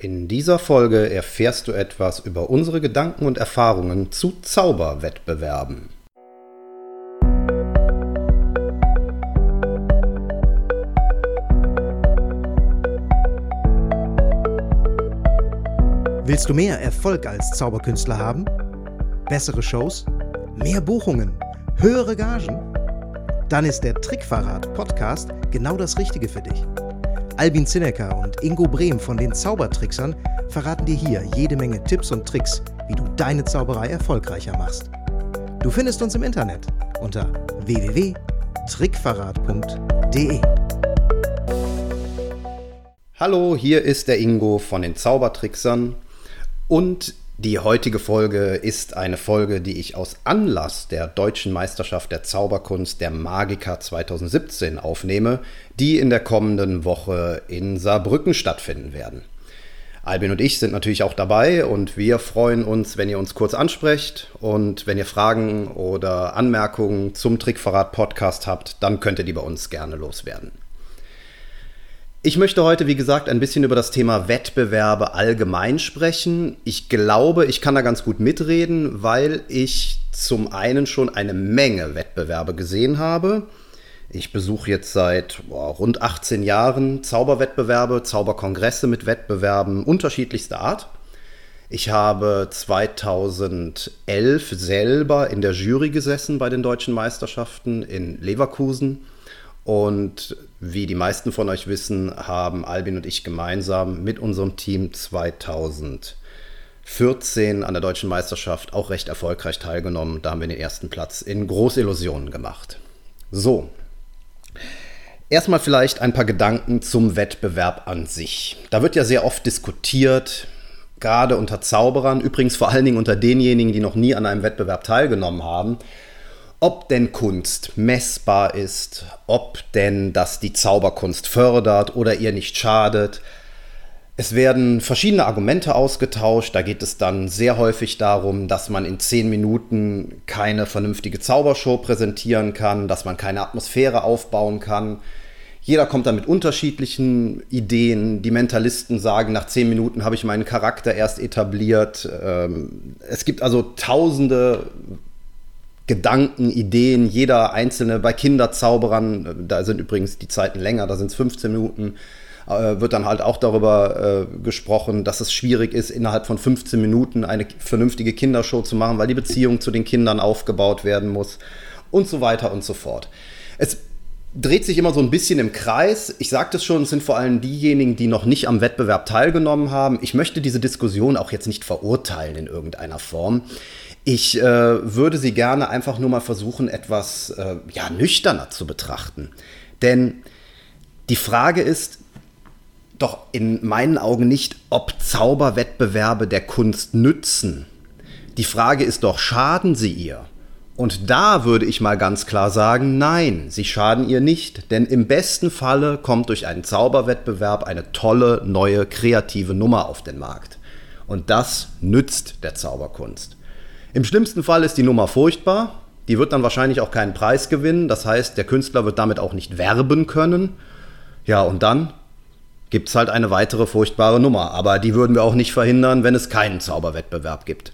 In dieser Folge erfährst du etwas über unsere Gedanken und Erfahrungen zu Zauberwettbewerben. Willst du mehr Erfolg als Zauberkünstler haben? Bessere Shows? Mehr Buchungen? Höhere Gagen? Dann ist der Trickverrat Podcast genau das Richtige für dich. Albin Zinecker und Ingo Brehm von den Zaubertricksern verraten dir hier jede Menge Tipps und Tricks, wie du deine Zauberei erfolgreicher machst. Du findest uns im Internet unter www.trickverrat.de. Hallo, hier ist der Ingo von den Zaubertricksern und die heutige Folge ist eine Folge, die ich aus Anlass der deutschen Meisterschaft der Zauberkunst der Magiker 2017 aufnehme, die in der kommenden Woche in Saarbrücken stattfinden werden. Albin und ich sind natürlich auch dabei und wir freuen uns, wenn ihr uns kurz ansprecht und wenn ihr Fragen oder Anmerkungen zum Trickverrat Podcast habt, dann könnt ihr die bei uns gerne loswerden. Ich möchte heute, wie gesagt, ein bisschen über das Thema Wettbewerbe allgemein sprechen. Ich glaube, ich kann da ganz gut mitreden, weil ich zum einen schon eine Menge Wettbewerbe gesehen habe. Ich besuche jetzt seit boah, rund 18 Jahren Zauberwettbewerbe, Zauberkongresse mit Wettbewerben unterschiedlichster Art. Ich habe 2011 selber in der Jury gesessen bei den deutschen Meisterschaften in Leverkusen und wie die meisten von euch wissen, haben Albin und ich gemeinsam mit unserem Team 2014 an der deutschen Meisterschaft auch recht erfolgreich teilgenommen. Da haben wir den ersten Platz in Großillusionen gemacht. So. Erstmal vielleicht ein paar Gedanken zum Wettbewerb an sich. Da wird ja sehr oft diskutiert, gerade unter Zauberern, übrigens vor allen Dingen unter denjenigen, die noch nie an einem Wettbewerb teilgenommen haben, ob denn Kunst messbar ist, ob denn das die Zauberkunst fördert oder ihr nicht schadet. Es werden verschiedene Argumente ausgetauscht. Da geht es dann sehr häufig darum, dass man in zehn Minuten keine vernünftige Zaubershow präsentieren kann, dass man keine Atmosphäre aufbauen kann. Jeder kommt da mit unterschiedlichen Ideen. Die Mentalisten sagen, nach zehn Minuten habe ich meinen Charakter erst etabliert. Ähm, es gibt also tausende Gedanken, Ideen, jeder einzelne, bei Kinderzauberern, da sind übrigens die Zeiten länger, da sind es 15 Minuten, äh, wird dann halt auch darüber äh, gesprochen, dass es schwierig ist, innerhalb von 15 Minuten eine vernünftige Kindershow zu machen, weil die Beziehung zu den Kindern aufgebaut werden muss und so weiter und so fort. Es dreht sich immer so ein bisschen im Kreis. Ich sagte es schon, es sind vor allem diejenigen, die noch nicht am Wettbewerb teilgenommen haben. Ich möchte diese Diskussion auch jetzt nicht verurteilen in irgendeiner Form. Ich äh, würde sie gerne einfach nur mal versuchen, etwas äh, ja, nüchterner zu betrachten. Denn die Frage ist doch in meinen Augen nicht, ob Zauberwettbewerbe der Kunst nützen. Die Frage ist doch, schaden sie ihr? Und da würde ich mal ganz klar sagen, nein, sie schaden ihr nicht, denn im besten Falle kommt durch einen Zauberwettbewerb eine tolle, neue, kreative Nummer auf den Markt. Und das nützt der Zauberkunst. Im schlimmsten Fall ist die Nummer furchtbar. Die wird dann wahrscheinlich auch keinen Preis gewinnen. Das heißt, der Künstler wird damit auch nicht werben können. Ja, und dann gibt es halt eine weitere furchtbare Nummer. Aber die würden wir auch nicht verhindern, wenn es keinen Zauberwettbewerb gibt.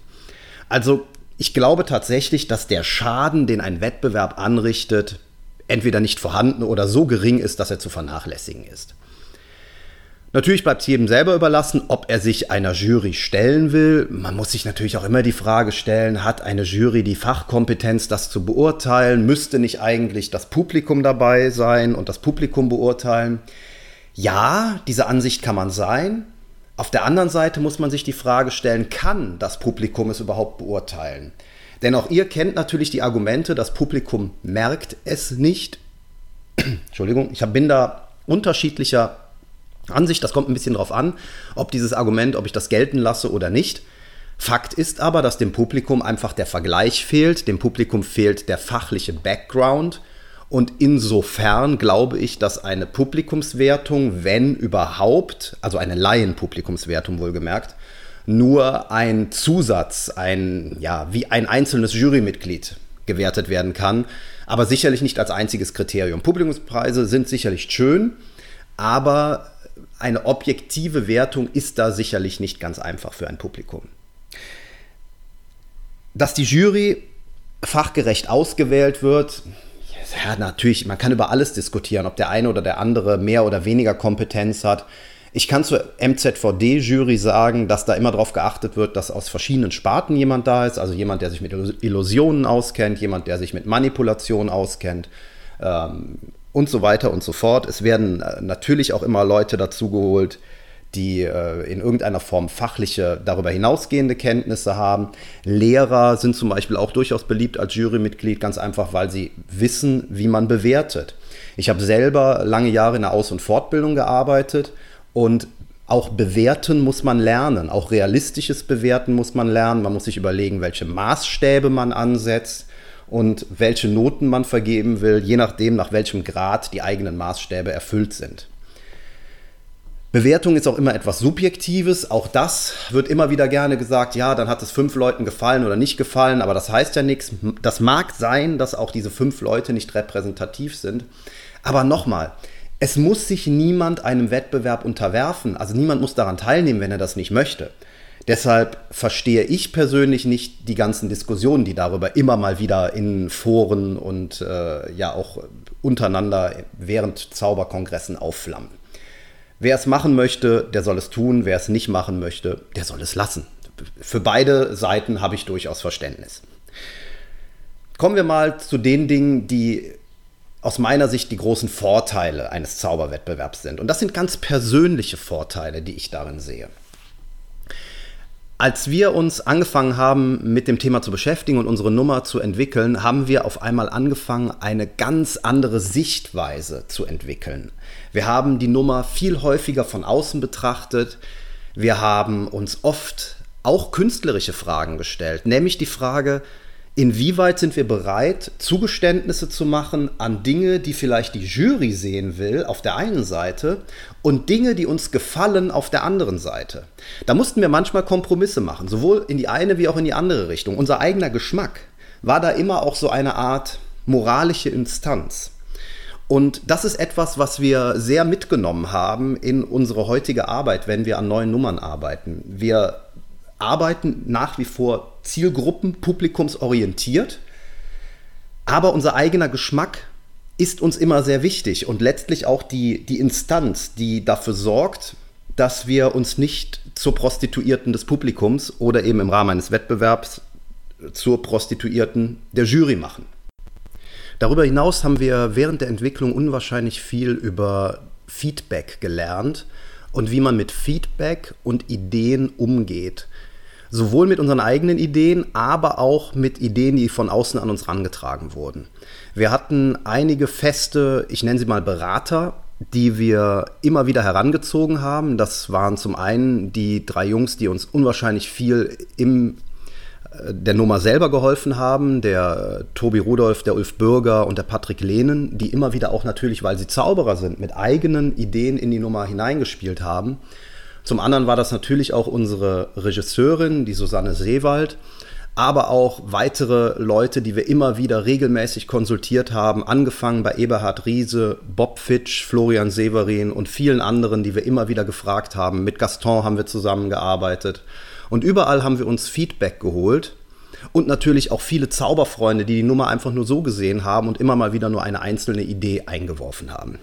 Also, ich glaube tatsächlich, dass der Schaden, den ein Wettbewerb anrichtet, entweder nicht vorhanden oder so gering ist, dass er zu vernachlässigen ist. Natürlich bleibt es jedem selber überlassen, ob er sich einer Jury stellen will. Man muss sich natürlich auch immer die Frage stellen, hat eine Jury die Fachkompetenz, das zu beurteilen? Müsste nicht eigentlich das Publikum dabei sein und das Publikum beurteilen? Ja, diese Ansicht kann man sein. Auf der anderen Seite muss man sich die Frage stellen, kann das Publikum es überhaupt beurteilen? Denn auch ihr kennt natürlich die Argumente, das Publikum merkt es nicht. Entschuldigung, ich bin da unterschiedlicher Ansicht, das kommt ein bisschen drauf an, ob dieses Argument, ob ich das gelten lasse oder nicht. Fakt ist aber, dass dem Publikum einfach der Vergleich fehlt, dem Publikum fehlt der fachliche Background und insofern glaube ich, dass eine Publikumswertung, wenn überhaupt, also eine Laienpublikumswertung wohlgemerkt, nur ein Zusatz, ein, ja, wie ein einzelnes Jurymitglied gewertet werden kann, aber sicherlich nicht als einziges Kriterium. Publikumspreise sind sicherlich schön, aber eine objektive Wertung ist da sicherlich nicht ganz einfach für ein Publikum. Dass die Jury fachgerecht ausgewählt wird, ja, natürlich, man kann über alles diskutieren, ob der eine oder der andere mehr oder weniger Kompetenz hat. Ich kann zur MZVD-Jury sagen, dass da immer darauf geachtet wird, dass aus verschiedenen Sparten jemand da ist. Also jemand, der sich mit Illusionen auskennt, jemand, der sich mit Manipulation auskennt ähm, und so weiter und so fort. Es werden äh, natürlich auch immer Leute dazugeholt, die äh, in irgendeiner Form fachliche, darüber hinausgehende Kenntnisse haben. Lehrer sind zum Beispiel auch durchaus beliebt als Jurymitglied, ganz einfach, weil sie wissen, wie man bewertet. Ich habe selber lange Jahre in der Aus- und Fortbildung gearbeitet und auch bewerten muss man lernen, auch realistisches Bewerten muss man lernen. Man muss sich überlegen, welche Maßstäbe man ansetzt und welche Noten man vergeben will, je nachdem, nach welchem Grad die eigenen Maßstäbe erfüllt sind. Bewertung ist auch immer etwas Subjektives. Auch das wird immer wieder gerne gesagt, ja, dann hat es fünf Leuten gefallen oder nicht gefallen, aber das heißt ja nichts. Das mag sein, dass auch diese fünf Leute nicht repräsentativ sind. Aber nochmal, es muss sich niemand einem Wettbewerb unterwerfen. Also niemand muss daran teilnehmen, wenn er das nicht möchte. Deshalb verstehe ich persönlich nicht die ganzen Diskussionen, die darüber immer mal wieder in Foren und äh, ja auch untereinander während Zauberkongressen aufflammen. Wer es machen möchte, der soll es tun. Wer es nicht machen möchte, der soll es lassen. Für beide Seiten habe ich durchaus Verständnis. Kommen wir mal zu den Dingen, die aus meiner Sicht die großen Vorteile eines Zauberwettbewerbs sind. Und das sind ganz persönliche Vorteile, die ich darin sehe. Als wir uns angefangen haben, mit dem Thema zu beschäftigen und unsere Nummer zu entwickeln, haben wir auf einmal angefangen, eine ganz andere Sichtweise zu entwickeln. Wir haben die Nummer viel häufiger von außen betrachtet. Wir haben uns oft auch künstlerische Fragen gestellt, nämlich die Frage, inwieweit sind wir bereit, Zugeständnisse zu machen an Dinge, die vielleicht die Jury sehen will, auf der einen Seite, und Dinge, die uns gefallen, auf der anderen Seite. Da mussten wir manchmal Kompromisse machen, sowohl in die eine wie auch in die andere Richtung. Unser eigener Geschmack war da immer auch so eine Art moralische Instanz. Und das ist etwas, was wir sehr mitgenommen haben in unsere heutige Arbeit, wenn wir an neuen Nummern arbeiten. Wir arbeiten nach wie vor Zielgruppen, publikumsorientiert, aber unser eigener Geschmack ist uns immer sehr wichtig und letztlich auch die, die Instanz, die dafür sorgt, dass wir uns nicht zur Prostituierten des Publikums oder eben im Rahmen eines Wettbewerbs zur Prostituierten der Jury machen. Darüber hinaus haben wir während der Entwicklung unwahrscheinlich viel über Feedback gelernt und wie man mit Feedback und Ideen umgeht. Sowohl mit unseren eigenen Ideen, aber auch mit Ideen, die von außen an uns herangetragen wurden. Wir hatten einige feste, ich nenne sie mal Berater, die wir immer wieder herangezogen haben. Das waren zum einen die drei Jungs, die uns unwahrscheinlich viel im der Nummer selber geholfen haben, der äh, Tobi Rudolph, der Ulf Bürger und der Patrick Lehnen, die immer wieder auch natürlich, weil sie Zauberer sind, mit eigenen Ideen in die Nummer hineingespielt haben. Zum anderen war das natürlich auch unsere Regisseurin, die Susanne Seewald, aber auch weitere Leute, die wir immer wieder regelmäßig konsultiert haben, angefangen bei Eberhard Riese, Bob Fitch, Florian Severin und vielen anderen, die wir immer wieder gefragt haben. Mit Gaston haben wir zusammengearbeitet. Und überall haben wir uns Feedback geholt und natürlich auch viele Zauberfreunde, die die Nummer einfach nur so gesehen haben und immer mal wieder nur eine einzelne Idee eingeworfen haben.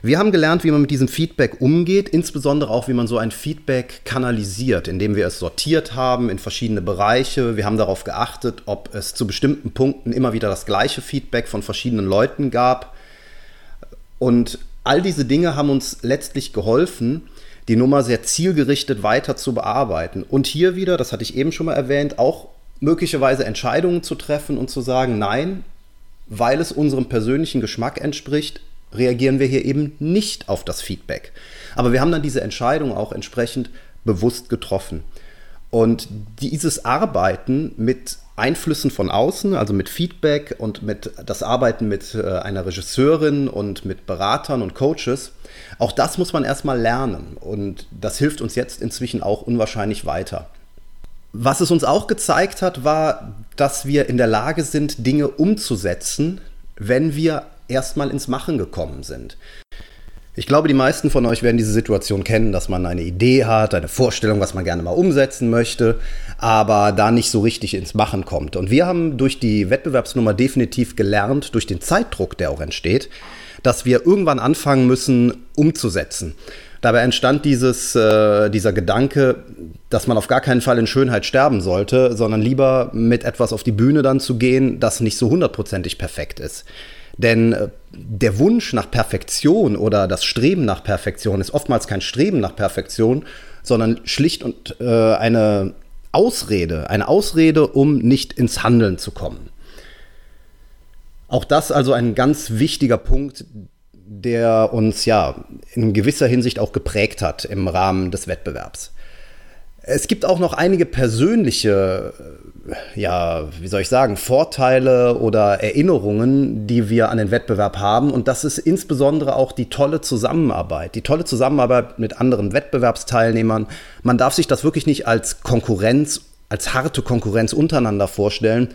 Wir haben gelernt, wie man mit diesem Feedback umgeht, insbesondere auch, wie man so ein Feedback kanalisiert, indem wir es sortiert haben in verschiedene Bereiche. Wir haben darauf geachtet, ob es zu bestimmten Punkten immer wieder das gleiche Feedback von verschiedenen Leuten gab. Und all diese Dinge haben uns letztlich geholfen, die Nummer sehr zielgerichtet weiter zu bearbeiten. Und hier wieder, das hatte ich eben schon mal erwähnt, auch möglicherweise Entscheidungen zu treffen und zu sagen, nein, weil es unserem persönlichen Geschmack entspricht, reagieren wir hier eben nicht auf das Feedback. Aber wir haben dann diese Entscheidung auch entsprechend bewusst getroffen. Und dieses Arbeiten mit Einflüssen von außen, also mit Feedback und mit das Arbeiten mit äh, einer Regisseurin und mit Beratern und Coaches, auch das muss man erstmal lernen und das hilft uns jetzt inzwischen auch unwahrscheinlich weiter. Was es uns auch gezeigt hat, war, dass wir in der Lage sind, Dinge umzusetzen, wenn wir erstmal ins Machen gekommen sind. Ich glaube, die meisten von euch werden diese Situation kennen, dass man eine Idee hat, eine Vorstellung, was man gerne mal umsetzen möchte, aber da nicht so richtig ins Machen kommt. Und wir haben durch die Wettbewerbsnummer definitiv gelernt, durch den Zeitdruck, der auch entsteht, dass wir irgendwann anfangen müssen, umzusetzen. Dabei entstand dieses, äh, dieser Gedanke, dass man auf gar keinen Fall in Schönheit sterben sollte, sondern lieber mit etwas auf die Bühne dann zu gehen, das nicht so hundertprozentig perfekt ist. Denn äh, der Wunsch nach Perfektion oder das Streben nach Perfektion ist oftmals kein Streben nach Perfektion, sondern schlicht und äh, eine Ausrede, eine Ausrede, um nicht ins Handeln zu kommen. Auch das also ein ganz wichtiger Punkt, der uns ja in gewisser Hinsicht auch geprägt hat im Rahmen des Wettbewerbs. Es gibt auch noch einige persönliche, äh, ja, wie soll ich sagen, Vorteile oder Erinnerungen, die wir an den Wettbewerb haben. Und das ist insbesondere auch die tolle Zusammenarbeit, die tolle Zusammenarbeit mit anderen Wettbewerbsteilnehmern. Man darf sich das wirklich nicht als Konkurrenz, als harte Konkurrenz untereinander vorstellen,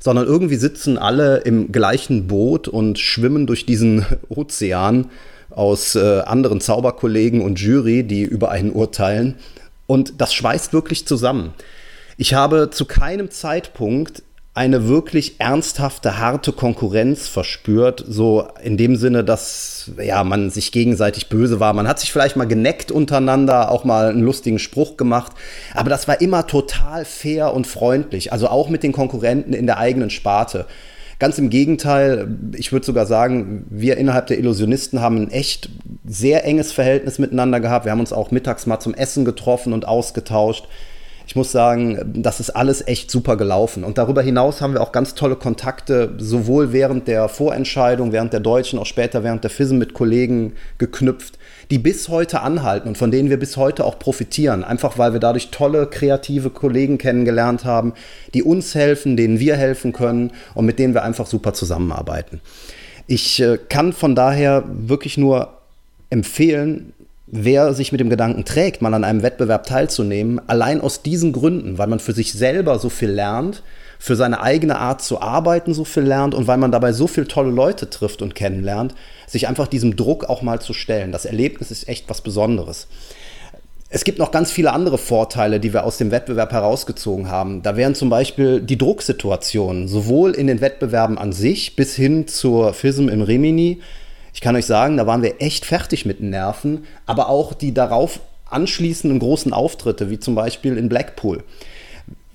sondern irgendwie sitzen alle im gleichen Boot und schwimmen durch diesen Ozean aus äh, anderen Zauberkollegen und Jury, die über einen urteilen. Und das schweißt wirklich zusammen. Ich habe zu keinem Zeitpunkt eine wirklich ernsthafte, harte Konkurrenz verspürt. So in dem Sinne, dass ja, man sich gegenseitig böse war. Man hat sich vielleicht mal geneckt untereinander, auch mal einen lustigen Spruch gemacht. Aber das war immer total fair und freundlich. Also auch mit den Konkurrenten in der eigenen Sparte. Ganz im Gegenteil, ich würde sogar sagen, wir innerhalb der Illusionisten haben ein echt sehr enges Verhältnis miteinander gehabt. Wir haben uns auch mittags mal zum Essen getroffen und ausgetauscht ich muss sagen, das ist alles echt super gelaufen. Und darüber hinaus haben wir auch ganz tolle Kontakte, sowohl während der Vorentscheidung, während der Deutschen, auch später während der FISM mit Kollegen geknüpft, die bis heute anhalten und von denen wir bis heute auch profitieren. Einfach weil wir dadurch tolle, kreative Kollegen kennengelernt haben, die uns helfen, denen wir helfen können und mit denen wir einfach super zusammenarbeiten. Ich äh, kann von daher wirklich nur empfehlen, wer sich mit dem Gedanken trägt, mal an einem Wettbewerb teilzunehmen, allein aus diesen Gründen, weil man für sich selber so viel lernt, für seine eigene Art zu arbeiten so viel lernt und weil man dabei so viele tolle Leute trifft und kennenlernt, sich einfach diesem Druck auch mal zu stellen. Das Erlebnis ist echt was Besonderes. Es gibt noch ganz viele andere Vorteile, die wir aus dem Wettbewerb herausgezogen haben. Da wären zum Beispiel die Drucksituationen, sowohl in den Wettbewerben an sich bis hin zur FISM im Rimini, ich kann euch sagen, da waren wir echt fertig mit den Nerven, aber auch die darauf anschließenden großen Auftritte, wie zum Beispiel in Blackpool.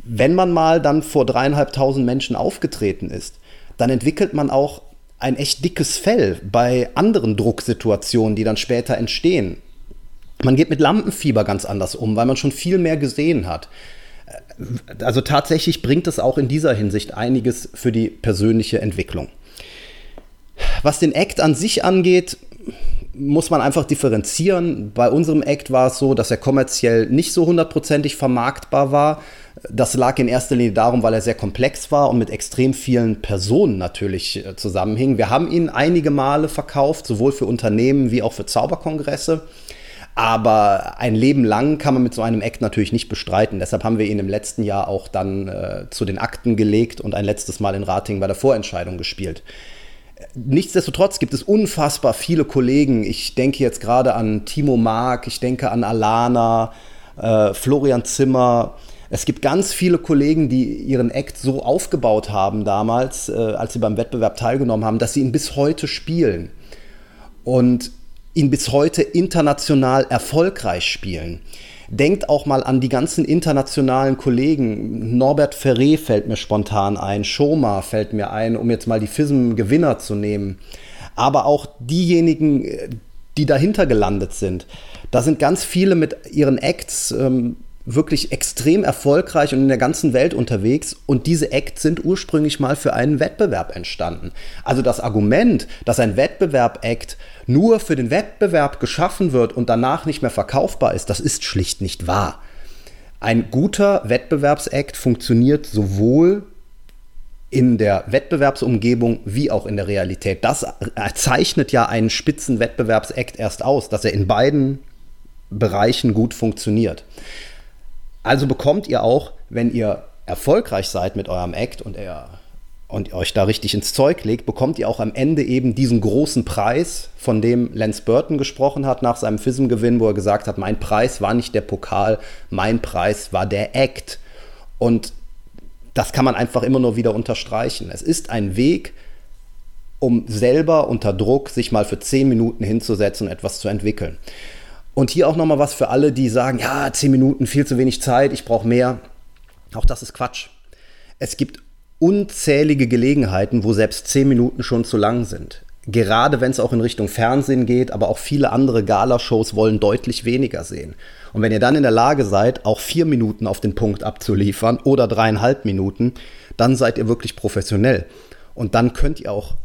Wenn man mal dann vor dreieinhalbtausend Menschen aufgetreten ist, dann entwickelt man auch ein echt dickes Fell bei anderen Drucksituationen, die dann später entstehen. Man geht mit Lampenfieber ganz anders um, weil man schon viel mehr gesehen hat. Also tatsächlich bringt es auch in dieser Hinsicht einiges für die persönliche Entwicklung. Was den Act an sich angeht, muss man einfach differenzieren. Bei unserem Act war es so, dass er kommerziell nicht so hundertprozentig vermarktbar war. Das lag in erster Linie darum, weil er sehr komplex war und mit extrem vielen Personen natürlich äh, zusammenhing. Wir haben ihn einige Male verkauft, sowohl für Unternehmen wie auch für Zauberkongresse. Aber ein Leben lang kann man mit so einem Act natürlich nicht bestreiten. Deshalb haben wir ihn im letzten Jahr auch dann äh, zu den Akten gelegt und ein letztes Mal in Rating bei der Vorentscheidung gespielt. Nichtsdestotrotz gibt es unfassbar viele Kollegen. Ich denke jetzt gerade an Timo Mark, ich denke an Alana, äh, Florian Zimmer. Es gibt ganz viele Kollegen, die ihren Act so aufgebaut haben damals, äh, als sie beim Wettbewerb teilgenommen haben, dass sie ihn bis heute spielen und ihn bis heute international erfolgreich spielen. Denkt auch mal an die ganzen internationalen Kollegen. Norbert Ferré fällt mir spontan ein, Schoma fällt mir ein, um jetzt mal die FISM-Gewinner zu nehmen. Aber auch diejenigen, die dahinter gelandet sind. Da sind ganz viele mit ihren Acts ähm, wirklich extrem erfolgreich und in der ganzen Welt unterwegs. Und diese Acts sind ursprünglich mal für einen Wettbewerb entstanden. Also das Argument, dass ein Wettbewerb-Act nur für den Wettbewerb geschaffen wird und danach nicht mehr verkaufbar ist, das ist schlicht nicht wahr. Ein guter Wettbewerbsakt funktioniert sowohl in der Wettbewerbsumgebung wie auch in der Realität. Das zeichnet ja einen Spitzenwettbewerbsakt erst aus, dass er in beiden Bereichen gut funktioniert. Also bekommt ihr auch, wenn ihr erfolgreich seid mit eurem Act und er und euch da richtig ins Zeug legt, bekommt ihr auch am Ende eben diesen großen Preis, von dem Lance Burton gesprochen hat nach seinem FISM-Gewinn, wo er gesagt hat, mein Preis war nicht der Pokal, mein Preis war der Act. Und das kann man einfach immer nur wieder unterstreichen. Es ist ein Weg, um selber unter Druck sich mal für zehn Minuten hinzusetzen und etwas zu entwickeln. Und hier auch nochmal was für alle, die sagen, ja, zehn Minuten, viel zu wenig Zeit, ich brauche mehr. Auch das ist Quatsch. Es gibt unzählige Gelegenheiten, wo selbst zehn Minuten schon zu lang sind. Gerade wenn es auch in Richtung Fernsehen geht, aber auch viele andere Galashows wollen deutlich weniger sehen. Und wenn ihr dann in der Lage seid, auch vier Minuten auf den Punkt abzuliefern oder dreieinhalb Minuten, dann seid ihr wirklich professionell. Und dann könnt ihr auch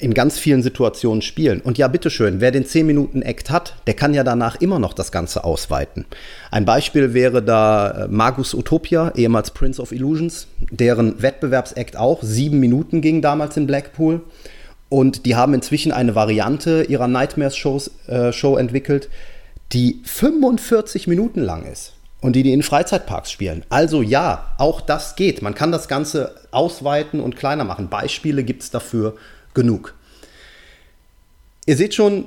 in ganz vielen Situationen spielen. Und ja, bitteschön, wer den 10-Minuten-Act hat, der kann ja danach immer noch das Ganze ausweiten. Ein Beispiel wäre da äh, Magus Utopia, ehemals Prince of Illusions, deren Wettbewerbsakt auch sieben Minuten ging damals in Blackpool. Und die haben inzwischen eine Variante ihrer Nightmares-Show äh, entwickelt, die 45 Minuten lang ist und die die in Freizeitparks spielen. Also ja, auch das geht. Man kann das Ganze ausweiten und kleiner machen. Beispiele gibt es dafür genug. Ihr seht schon,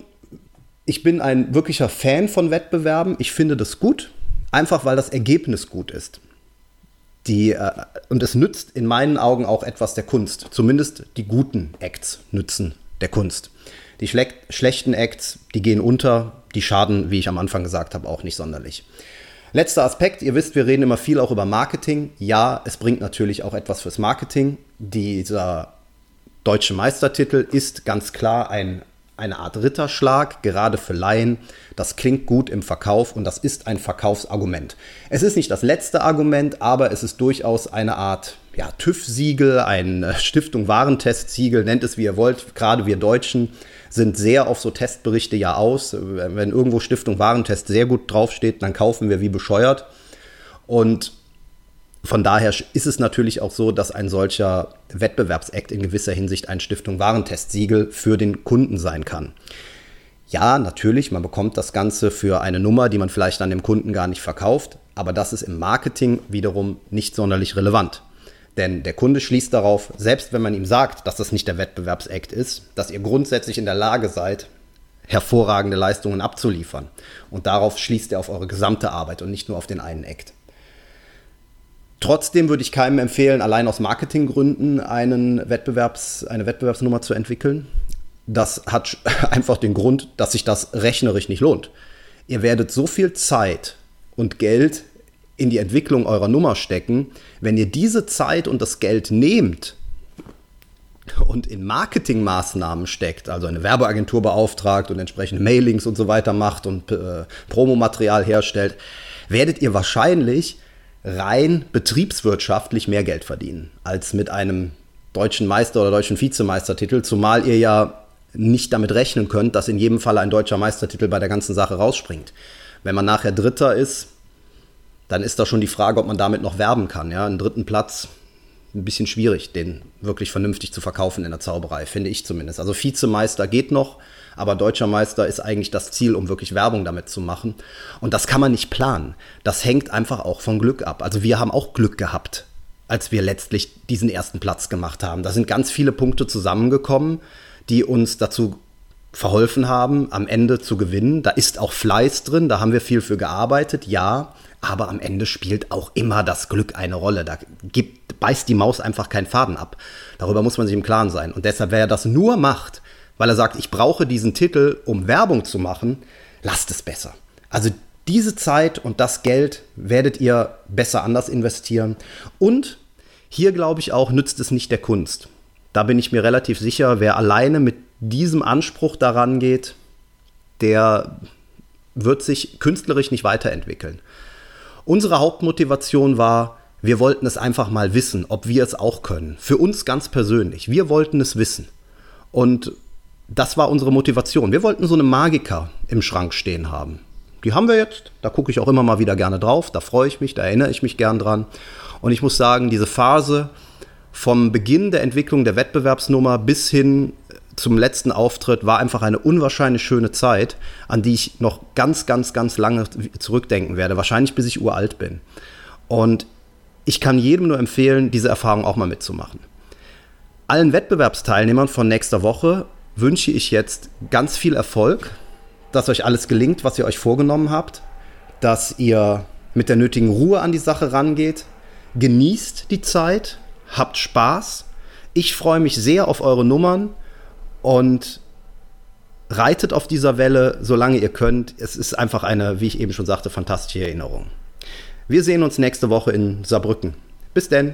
ich bin ein wirklicher Fan von Wettbewerben. Ich finde das gut, einfach weil das Ergebnis gut ist. Die, äh, und es nützt in meinen Augen auch etwas der Kunst. Zumindest die guten Acts nützen der Kunst. Die schle schlechten Acts, die gehen unter, die schaden, wie ich am Anfang gesagt habe, auch nicht sonderlich. Letzter Aspekt, ihr wisst, wir reden immer viel auch über Marketing. Ja, es bringt natürlich auch etwas fürs Marketing. Dieser deutsche Meistertitel ist ganz klar ein, eine Art Ritterschlag, gerade für Laien. Das klingt gut im Verkauf und das ist ein Verkaufsargument. Es ist nicht das letzte Argument, aber es ist durchaus eine Art ja, TÜV-Siegel, ein äh, Stiftung Warentest-Siegel, nennt es wie ihr wollt. Gerade wir Deutschen sind sehr auf so Testberichte ja aus. Wenn irgendwo Stiftung Warentest sehr gut draufsteht, dann kaufen wir wie bescheuert. Und von daher ist es natürlich auch so, dass ein solcher Wettbewerbsakt in gewisser Hinsicht ein Stiftung Warentestsiegel für den Kunden sein kann. Ja, natürlich, man bekommt das Ganze für eine Nummer, die man vielleicht an dem Kunden gar nicht verkauft, aber das ist im Marketing wiederum nicht sonderlich relevant. Denn der Kunde schließt darauf, selbst wenn man ihm sagt, dass das nicht der Wettbewerbsakt ist, dass ihr grundsätzlich in der Lage seid, hervorragende Leistungen abzuliefern. Und darauf schließt er auf eure gesamte Arbeit und nicht nur auf den einen Act. Trotzdem würde ich keinem empfehlen, allein aus Marketinggründen einen Wettbewerbs, eine Wettbewerbsnummer zu entwickeln. Das hat einfach den Grund, dass sich das rechnerisch nicht lohnt. Ihr werdet so viel Zeit und Geld in die Entwicklung eurer Nummer stecken, wenn ihr diese Zeit und das Geld nehmt und in Marketingmaßnahmen steckt, also eine Werbeagentur beauftragt und entsprechende Mailings und so weiter macht und äh, Promomaterial herstellt, werdet ihr wahrscheinlich rein betriebswirtschaftlich mehr Geld verdienen als mit einem deutschen Meister oder deutschen Vizemeistertitel, zumal ihr ja nicht damit rechnen könnt, dass in jedem Fall ein deutscher Meistertitel bei der ganzen Sache rausspringt. Wenn man nachher Dritter ist, dann ist da schon die Frage, ob man damit noch werben kann. Ja, einen dritten Platz ein bisschen schwierig, den wirklich vernünftig zu verkaufen in der Zauberei, finde ich zumindest. Also Vizemeister geht noch, aber deutscher Meister ist eigentlich das Ziel, um wirklich Werbung damit zu machen. Und das kann man nicht planen. Das hängt einfach auch von Glück ab. Also wir haben auch Glück gehabt, als wir letztlich diesen ersten Platz gemacht haben. Da sind ganz viele Punkte zusammengekommen, die uns dazu verholfen haben, am Ende zu gewinnen. Da ist auch Fleiß drin, da haben wir viel für gearbeitet, ja. Aber am Ende spielt auch immer das Glück eine Rolle. Da gibt, beißt die Maus einfach keinen Faden ab. Darüber muss man sich im Klaren sein. Und deshalb, wer er das nur macht, weil er sagt, ich brauche diesen Titel, um Werbung zu machen, lasst es besser. Also diese Zeit und das Geld werdet ihr besser anders investieren. Und hier glaube ich auch, nützt es nicht der Kunst. Da bin ich mir relativ sicher, wer alleine mit diesem Anspruch daran geht, der wird sich künstlerisch nicht weiterentwickeln. Unsere Hauptmotivation war, wir wollten es einfach mal wissen, ob wir es auch können. Für uns ganz persönlich. Wir wollten es wissen. Und das war unsere Motivation. Wir wollten so eine Magiker im Schrank stehen haben. Die haben wir jetzt. Da gucke ich auch immer mal wieder gerne drauf. Da freue ich mich, da erinnere ich mich gern dran. Und ich muss sagen, diese Phase vom Beginn der Entwicklung der Wettbewerbsnummer bis hin zum letzten Auftritt war einfach eine unwahrscheinlich schöne Zeit, an die ich noch ganz, ganz, ganz lange zurückdenken werde. Wahrscheinlich bis ich uralt bin. Und ich kann jedem nur empfehlen, diese Erfahrung auch mal mitzumachen. allen Wettbewerbsteilnehmern von nächster Woche wünsche ich jetzt ganz viel Erfolg, dass euch alles gelingt, was ihr euch vorgenommen habt, dass ihr mit der nötigen Ruhe an die Sache rangeht, genießt die Zeit, habt Spaß. Ich freue mich sehr auf eure Nummern und reitet auf dieser Welle, solange ihr könnt. Es ist einfach eine, wie ich eben schon sagte, fantastische Erinnerung. Wir sehen uns nächste Woche in Saarbrücken. Bis denn.